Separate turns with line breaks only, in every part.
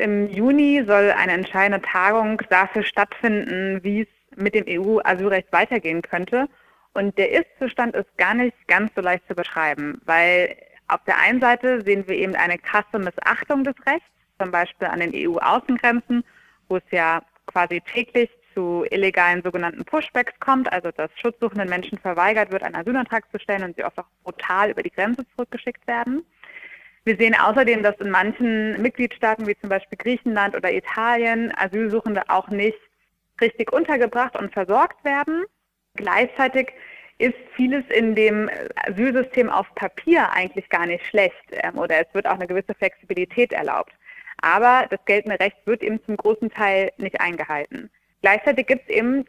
Im Juni soll eine entscheidende Tagung dafür stattfinden, wie es mit dem EU-Asylrecht weitergehen könnte. Und der Ist-Zustand ist gar nicht ganz so leicht zu beschreiben, weil auf der einen Seite sehen wir eben eine krasse Missachtung des Rechts, zum Beispiel an den EU-Außengrenzen, wo es ja quasi täglich zu illegalen sogenannten Pushbacks kommt, also dass schutzsuchenden Menschen verweigert wird, einen Asylantrag zu stellen und sie oft auch brutal über die Grenze zurückgeschickt werden. Wir sehen außerdem, dass in manchen Mitgliedstaaten wie zum Beispiel Griechenland oder Italien Asylsuchende auch nicht richtig untergebracht und versorgt werden. Gleichzeitig ist vieles in dem Asylsystem auf Papier eigentlich gar nicht schlecht ähm, oder es wird auch eine gewisse Flexibilität erlaubt. Aber das geltende Recht wird eben zum großen Teil nicht eingehalten. Gleichzeitig gibt es eben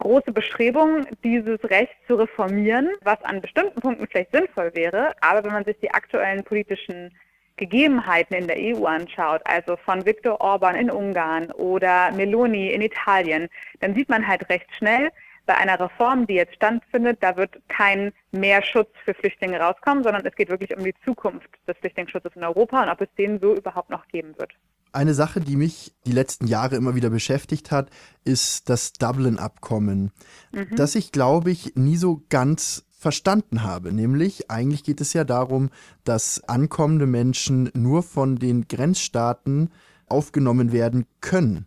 große Bestrebungen, dieses Recht zu reformieren, was an bestimmten Punkten vielleicht sinnvoll wäre. Aber wenn man sich die aktuellen politischen Gegebenheiten in der EU anschaut, also von Viktor Orban in Ungarn oder Meloni in Italien, dann sieht man halt recht schnell, bei einer Reform, die jetzt stattfindet, da wird kein mehr Schutz für Flüchtlinge rauskommen, sondern es geht wirklich um die Zukunft des Flüchtlingsschutzes in Europa und ob es den so überhaupt noch geben wird.
Eine Sache, die mich die letzten Jahre immer wieder beschäftigt hat, ist das Dublin-Abkommen, mhm. das ich, glaube ich, nie so ganz verstanden habe. Nämlich, eigentlich geht es ja darum, dass ankommende Menschen nur von den Grenzstaaten aufgenommen werden können.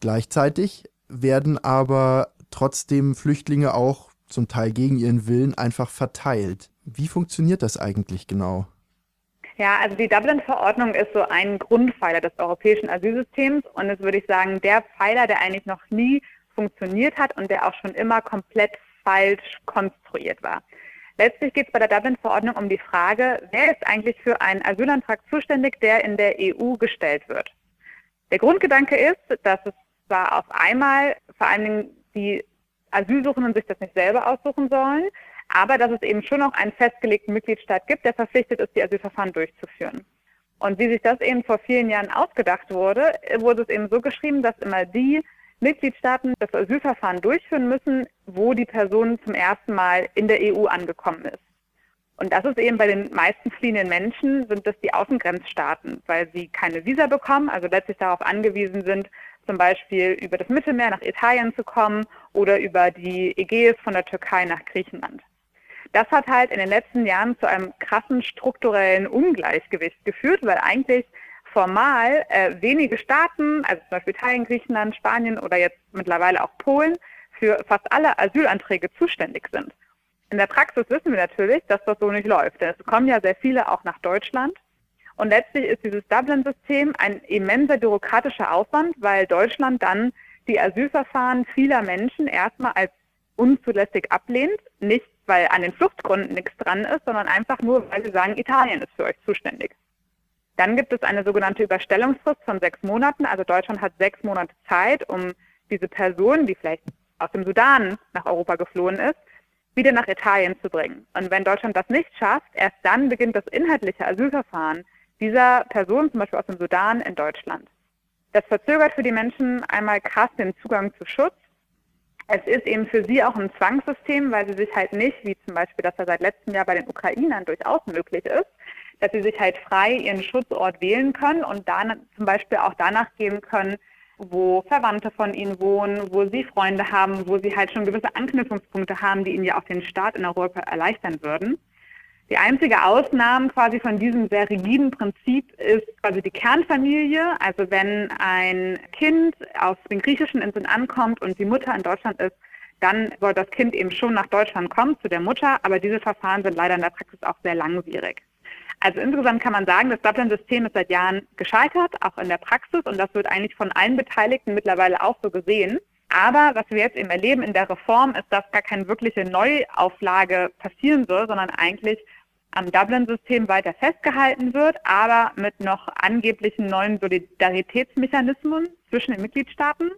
Gleichzeitig werden aber trotzdem Flüchtlinge auch zum Teil gegen ihren Willen einfach verteilt. Wie funktioniert das eigentlich genau?
Ja, also die Dublin-Verordnung ist so ein Grundpfeiler des europäischen Asylsystems und ist, würde ich sagen, der Pfeiler, der eigentlich noch nie funktioniert hat und der auch schon immer komplett falsch konstruiert war. Letztlich geht es bei der Dublin-Verordnung um die Frage, wer ist eigentlich für einen Asylantrag zuständig, der in der EU gestellt wird. Der Grundgedanke ist, dass es zwar auf einmal vor allen Dingen die Asylsuchenden sich das nicht selber aussuchen sollen, aber dass es eben schon noch einen festgelegten Mitgliedstaat gibt, der verpflichtet ist, die Asylverfahren durchzuführen. Und wie sich das eben vor vielen Jahren ausgedacht wurde, wurde es eben so geschrieben, dass immer die Mitgliedstaaten das Asylverfahren durchführen müssen, wo die Person zum ersten Mal in der EU angekommen ist. Und das ist eben bei den meisten fliehenden Menschen, sind das die Außengrenzstaaten, weil sie keine Visa bekommen, also letztlich darauf angewiesen sind, zum Beispiel über das Mittelmeer nach Italien zu kommen oder über die Ägäis von der Türkei nach Griechenland. Das hat halt in den letzten Jahren zu einem krassen strukturellen Ungleichgewicht geführt, weil eigentlich formal äh, wenige Staaten, also zum Beispiel Italien, Griechenland, Spanien oder jetzt mittlerweile auch Polen, für fast alle Asylanträge zuständig sind. In der Praxis wissen wir natürlich, dass das so nicht läuft, denn es kommen ja sehr viele auch nach Deutschland und letztlich ist dieses Dublin-System ein immenser bürokratischer Aufwand, weil Deutschland dann die Asylverfahren vieler Menschen erstmal als unzulässig ablehnt. Nicht, weil an den Fluchtgründen nichts dran ist, sondern einfach nur, weil sie sagen, Italien ist für euch zuständig. Dann gibt es eine sogenannte Überstellungsfrist von sechs Monaten. Also Deutschland hat sechs Monate Zeit, um diese Person, die vielleicht aus dem Sudan nach Europa geflohen ist, wieder nach Italien zu bringen. Und wenn Deutschland das nicht schafft, erst dann beginnt das inhaltliche Asylverfahren dieser Person, zum Beispiel aus dem Sudan, in Deutschland. Das verzögert für die Menschen einmal krass den Zugang zu Schutz. Es ist eben für sie auch ein Zwangssystem, weil sie sich halt nicht, wie zum Beispiel das ja seit letztem Jahr bei den Ukrainern durchaus möglich ist, dass sie sich halt frei ihren Schutzort wählen können und dann zum Beispiel auch danach gehen können, wo Verwandte von ihnen wohnen, wo sie Freunde haben, wo sie halt schon gewisse Anknüpfungspunkte haben, die ihnen ja auch den Start in Europa erleichtern würden. Die einzige Ausnahme quasi von diesem sehr rigiden Prinzip ist quasi die Kernfamilie. Also wenn ein Kind aus den griechischen Inseln ankommt und die Mutter in Deutschland ist, dann soll das Kind eben schon nach Deutschland kommen zu der Mutter, aber diese Verfahren sind leider in der Praxis auch sehr langwierig. Also insgesamt kann man sagen, das Dublin-System ist seit Jahren gescheitert, auch in der Praxis, und das wird eigentlich von allen Beteiligten mittlerweile auch so gesehen. Aber was wir jetzt eben erleben in der Reform, ist, dass gar keine wirkliche Neuauflage passieren soll, sondern eigentlich am Dublin-System weiter festgehalten wird, aber mit noch angeblichen neuen Solidaritätsmechanismen zwischen den Mitgliedstaaten.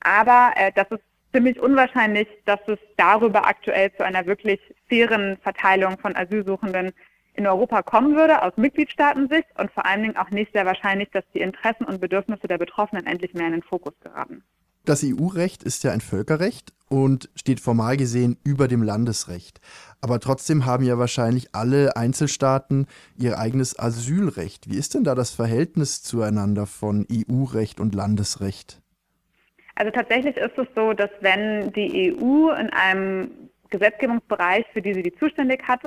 Aber äh, das ist ziemlich unwahrscheinlich, dass es darüber aktuell zu einer wirklich fairen Verteilung von Asylsuchenden in Europa kommen würde, aus Mitgliedstaatensicht und vor allen Dingen auch nicht sehr wahrscheinlich, dass die Interessen und Bedürfnisse der Betroffenen endlich mehr in den Fokus geraten.
Das EU-Recht ist ja ein Völkerrecht und steht formal gesehen über dem Landesrecht. Aber trotzdem haben ja wahrscheinlich alle Einzelstaaten ihr eigenes Asylrecht. Wie ist denn da das Verhältnis zueinander von EU-Recht und Landesrecht?
Also tatsächlich ist es so, dass wenn die EU in einem Gesetzgebungsbereich, für die sie die zuständig hat,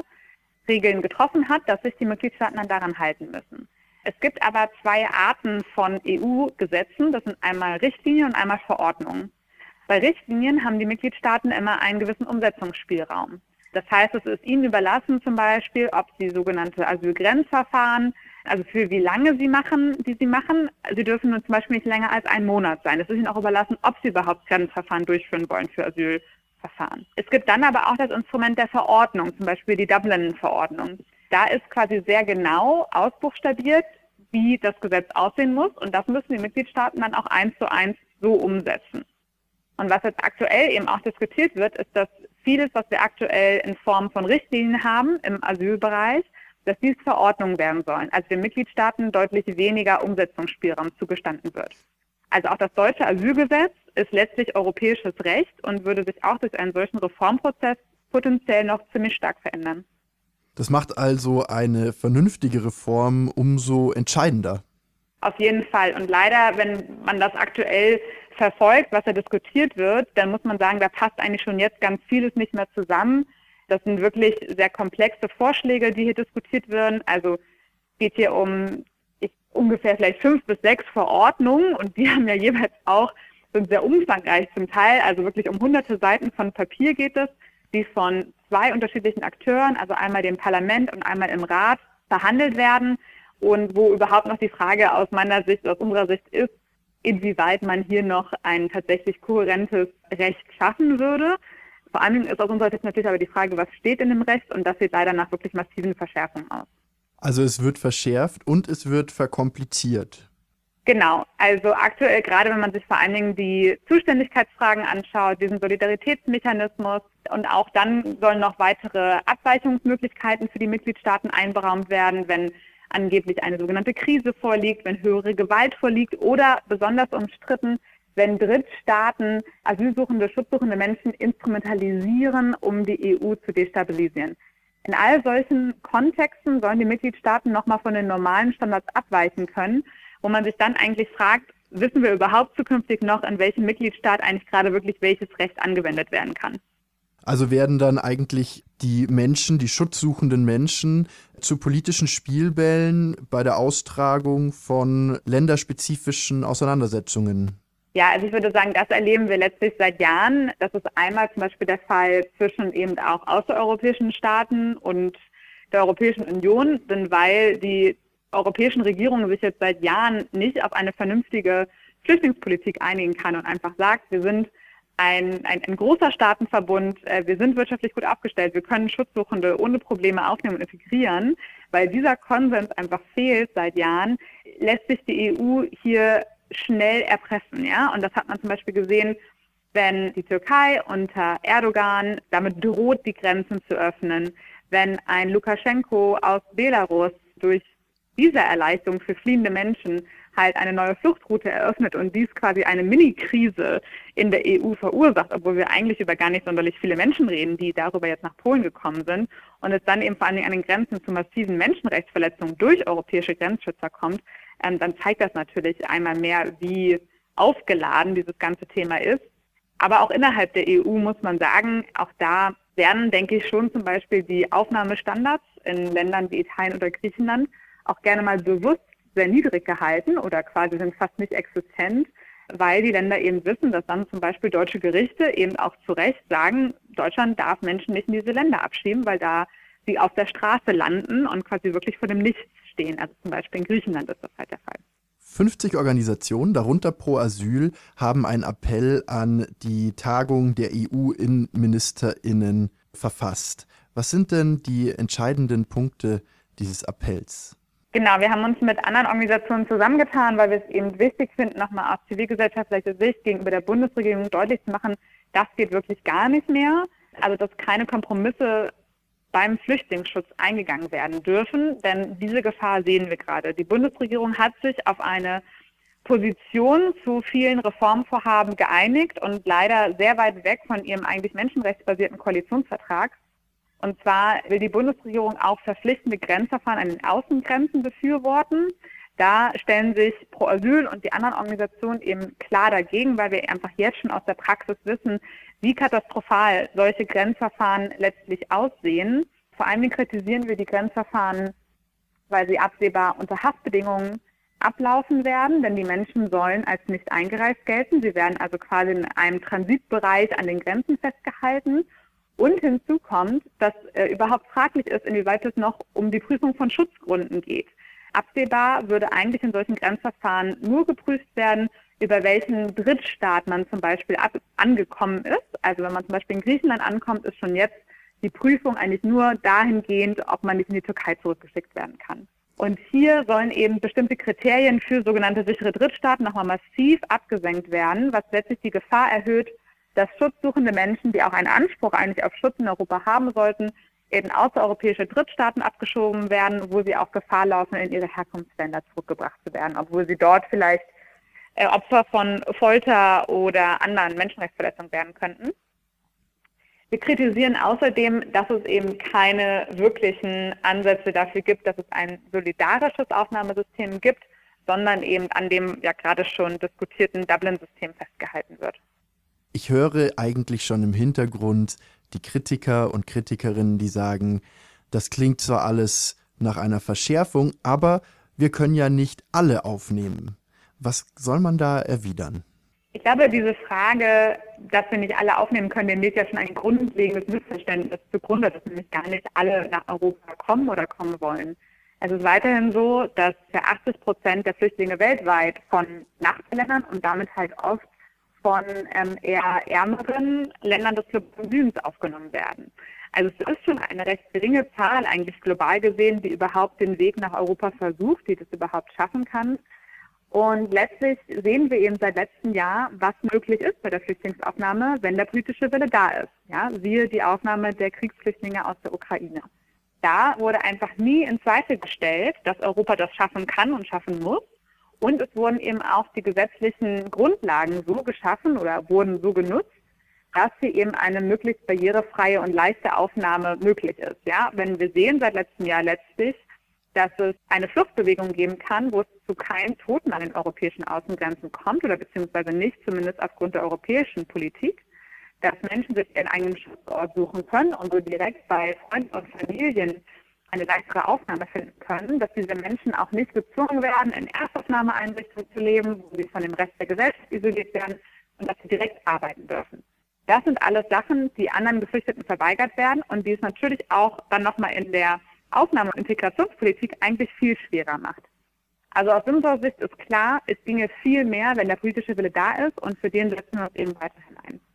Regeln getroffen hat, dass sich die Mitgliedstaaten dann daran halten müssen. Es gibt aber zwei Arten von EU-Gesetzen. Das sind einmal Richtlinien und einmal Verordnungen. Bei Richtlinien haben die Mitgliedstaaten immer einen gewissen Umsetzungsspielraum. Das heißt, es ist ihnen überlassen zum Beispiel, ob sie sogenannte Asylgrenzverfahren, also für wie lange sie machen, die sie machen. Sie dürfen nun zum Beispiel nicht länger als einen Monat sein. Es ist ihnen auch überlassen, ob sie überhaupt Grenzverfahren durchführen wollen für Asylverfahren. Es gibt dann aber auch das Instrument der Verordnung, zum Beispiel die Dublin-Verordnung. Da ist quasi sehr genau ausbuchstabiert, wie das Gesetz aussehen muss. Und das müssen die Mitgliedstaaten dann auch eins zu eins so umsetzen. Und was jetzt aktuell eben auch diskutiert wird, ist, dass vieles, was wir aktuell in Form von Richtlinien haben im Asylbereich, dass dies Verordnungen werden sollen, als den Mitgliedstaaten deutlich weniger Umsetzungsspielraum zugestanden wird. Also auch das deutsche Asylgesetz ist letztlich europäisches Recht und würde sich auch durch einen solchen Reformprozess potenziell noch ziemlich stark verändern.
Das macht also eine vernünftige Reform umso entscheidender.
Auf jeden Fall. Und leider, wenn man das aktuell verfolgt, was da diskutiert wird, dann muss man sagen, da passt eigentlich schon jetzt ganz vieles nicht mehr zusammen. Das sind wirklich sehr komplexe Vorschläge, die hier diskutiert werden. Also es geht hier um ich, ungefähr vielleicht fünf bis sechs Verordnungen und die haben ja jeweils auch, sind sehr umfangreich zum Teil, also wirklich um hunderte Seiten von Papier geht es, die von zwei unterschiedlichen Akteuren, also einmal dem Parlament und einmal im Rat, verhandelt werden und wo überhaupt noch die Frage aus meiner Sicht, aus unserer Sicht ist, inwieweit man hier noch ein tatsächlich kohärentes Recht schaffen würde. Vor Dingen ist aus unserer Sicht natürlich aber die Frage, was steht in dem Recht und das sieht leider nach wirklich massiven Verschärfungen aus.
Also es wird verschärft und es wird verkompliziert.
Genau, also aktuell, gerade wenn man sich vor allen Dingen die Zuständigkeitsfragen anschaut, diesen Solidaritätsmechanismus und auch dann sollen noch weitere Abweichungsmöglichkeiten für die Mitgliedstaaten einberaumt werden, wenn angeblich eine sogenannte Krise vorliegt, wenn höhere Gewalt vorliegt oder besonders umstritten, wenn Drittstaaten asylsuchende, schutzsuchende Menschen instrumentalisieren, um die EU zu destabilisieren. In all solchen Kontexten sollen die Mitgliedstaaten nochmal von den normalen Standards abweichen können wo man sich dann eigentlich fragt, wissen wir überhaupt zukünftig noch, in welchem Mitgliedstaat eigentlich gerade wirklich welches Recht angewendet werden kann.
Also werden dann eigentlich die Menschen, die schutzsuchenden Menschen zu politischen Spielbällen bei der Austragung von länderspezifischen Auseinandersetzungen?
Ja, also ich würde sagen, das erleben wir letztlich seit Jahren. Das ist einmal zum Beispiel der Fall zwischen eben auch außereuropäischen Staaten und der Europäischen Union, denn weil die europäischen Regierungen sich jetzt seit Jahren nicht auf eine vernünftige Flüchtlingspolitik einigen kann und einfach sagt, wir sind ein, ein, ein großer Staatenverbund, äh, wir sind wirtschaftlich gut aufgestellt, wir können Schutzsuchende ohne Probleme aufnehmen und integrieren, weil dieser Konsens einfach fehlt seit Jahren, lässt sich die EU hier schnell erpressen. Ja? Und das hat man zum Beispiel gesehen, wenn die Türkei unter Erdogan damit droht, die Grenzen zu öffnen, wenn ein Lukaschenko aus Belarus durch Erleichterung für fliehende Menschen halt eine neue Fluchtroute eröffnet und dies quasi eine Mini-Krise in der EU verursacht, obwohl wir eigentlich über gar nicht sonderlich viele Menschen reden, die darüber jetzt nach Polen gekommen sind und es dann eben vor allen Dingen an den Grenzen zu massiven Menschenrechtsverletzungen durch europäische Grenzschützer kommt, ähm, dann zeigt das natürlich einmal mehr, wie aufgeladen dieses ganze Thema ist. Aber auch innerhalb der EU muss man sagen, auch da werden, denke ich, schon zum Beispiel die Aufnahmestandards in Ländern wie Italien oder Griechenland auch gerne mal bewusst sehr niedrig gehalten oder quasi sind fast nicht existent, weil die Länder eben wissen, dass dann zum Beispiel deutsche Gerichte eben auch zu Recht sagen, Deutschland darf Menschen nicht in diese Länder abschieben, weil da sie auf der Straße landen und quasi wirklich vor dem Nichts stehen. Also zum Beispiel in Griechenland ist das halt der Fall.
50 Organisationen, darunter Pro Asyl, haben einen Appell an die Tagung der EU-Innenministerinnen verfasst. Was sind denn die entscheidenden Punkte dieses Appells?
Genau, wir haben uns mit anderen Organisationen zusammengetan, weil wir es eben wichtig finden, nochmal aus zivilgesellschaftlicher Sicht gegenüber der Bundesregierung deutlich zu machen, das geht wirklich gar nicht mehr. Also dass keine Kompromisse beim Flüchtlingsschutz eingegangen werden dürfen, denn diese Gefahr sehen wir gerade. Die Bundesregierung hat sich auf eine Position zu vielen Reformvorhaben geeinigt und leider sehr weit weg von ihrem eigentlich menschenrechtsbasierten Koalitionsvertrag. Und zwar will die Bundesregierung auch verpflichtende Grenzverfahren an den Außengrenzen befürworten. Da stellen sich Pro Asyl und die anderen Organisationen eben klar dagegen, weil wir einfach jetzt schon aus der Praxis wissen, wie katastrophal solche Grenzverfahren letztlich aussehen. Vor allem kritisieren wir die Grenzverfahren, weil sie absehbar unter Haftbedingungen ablaufen werden, denn die Menschen sollen als nicht eingereist gelten. Sie werden also quasi in einem Transitbereich an den Grenzen festgehalten. Und hinzu kommt, dass äh, überhaupt fraglich ist, inwieweit es noch um die Prüfung von Schutzgründen geht. Absehbar würde eigentlich in solchen Grenzverfahren nur geprüft werden, über welchen Drittstaat man zum Beispiel angekommen ist. Also wenn man zum Beispiel in Griechenland ankommt, ist schon jetzt die Prüfung eigentlich nur dahingehend, ob man nicht in die Türkei zurückgeschickt werden kann. Und hier sollen eben bestimmte Kriterien für sogenannte sichere Drittstaaten nochmal massiv abgesenkt werden, was letztlich die Gefahr erhöht, dass schutzsuchende Menschen, die auch einen Anspruch eigentlich auf Schutz in Europa haben sollten, in außereuropäische Drittstaaten abgeschoben werden, wo sie auch Gefahr laufen, in ihre Herkunftsländer zurückgebracht zu werden, obwohl sie dort vielleicht äh, Opfer von Folter oder anderen Menschenrechtsverletzungen werden könnten. Wir kritisieren außerdem, dass es eben keine wirklichen Ansätze dafür gibt, dass es ein solidarisches Aufnahmesystem gibt, sondern eben an dem ja gerade schon diskutierten Dublin-System festgehalten wird.
Ich höre eigentlich schon im Hintergrund die Kritiker und Kritikerinnen, die sagen, das klingt zwar alles nach einer Verschärfung, aber wir können ja nicht alle aufnehmen. Was soll man da erwidern?
Ich glaube, diese Frage, dass wir nicht alle aufnehmen können, dem liegt ja schon ein grundlegendes Missverständnis zugrunde, dass nämlich gar nicht alle nach Europa kommen oder kommen wollen. Es ist weiterhin so, dass für 80 Prozent der Flüchtlinge weltweit von Nachbarländern und damit halt oft von ähm, eher ärmeren Ländern des globalen Südens aufgenommen werden. Also es ist schon eine recht geringe Zahl eigentlich global gesehen, die überhaupt den Weg nach Europa versucht, die das überhaupt schaffen kann. Und letztlich sehen wir eben seit letztem Jahr, was möglich ist bei der Flüchtlingsaufnahme, wenn der politische Wille da ist. Ja, siehe die Aufnahme der Kriegsflüchtlinge aus der Ukraine. Da wurde einfach nie in Zweifel gestellt, dass Europa das schaffen kann und schaffen muss. Und es wurden eben auch die gesetzlichen Grundlagen so geschaffen oder wurden so genutzt, dass hier eben eine möglichst barrierefreie und leichte Aufnahme möglich ist. Ja, wenn wir sehen seit letztem Jahr letztlich, dass es eine Fluchtbewegung geben kann, wo es zu keinen Toten an den europäischen Außengrenzen kommt oder beziehungsweise nicht, zumindest aufgrund der europäischen Politik, dass Menschen sich ihren eigenen Schutzort suchen können und so direkt bei Freunden und Familien eine leichtere Aufnahme finden können, dass diese Menschen auch nicht gezwungen werden, in Erstaufnahmeeinrichtungen zu leben, wo sie von dem Rest der Gesellschaft isoliert werden und dass sie direkt arbeiten dürfen. Das sind alles Sachen, die anderen Geflüchteten verweigert werden und die es natürlich auch dann nochmal in der Aufnahme- und Integrationspolitik eigentlich viel schwerer macht. Also aus unserer Sicht ist klar, es ginge viel mehr, wenn der politische Wille da ist und für den setzen wir uns eben weiterhin ein.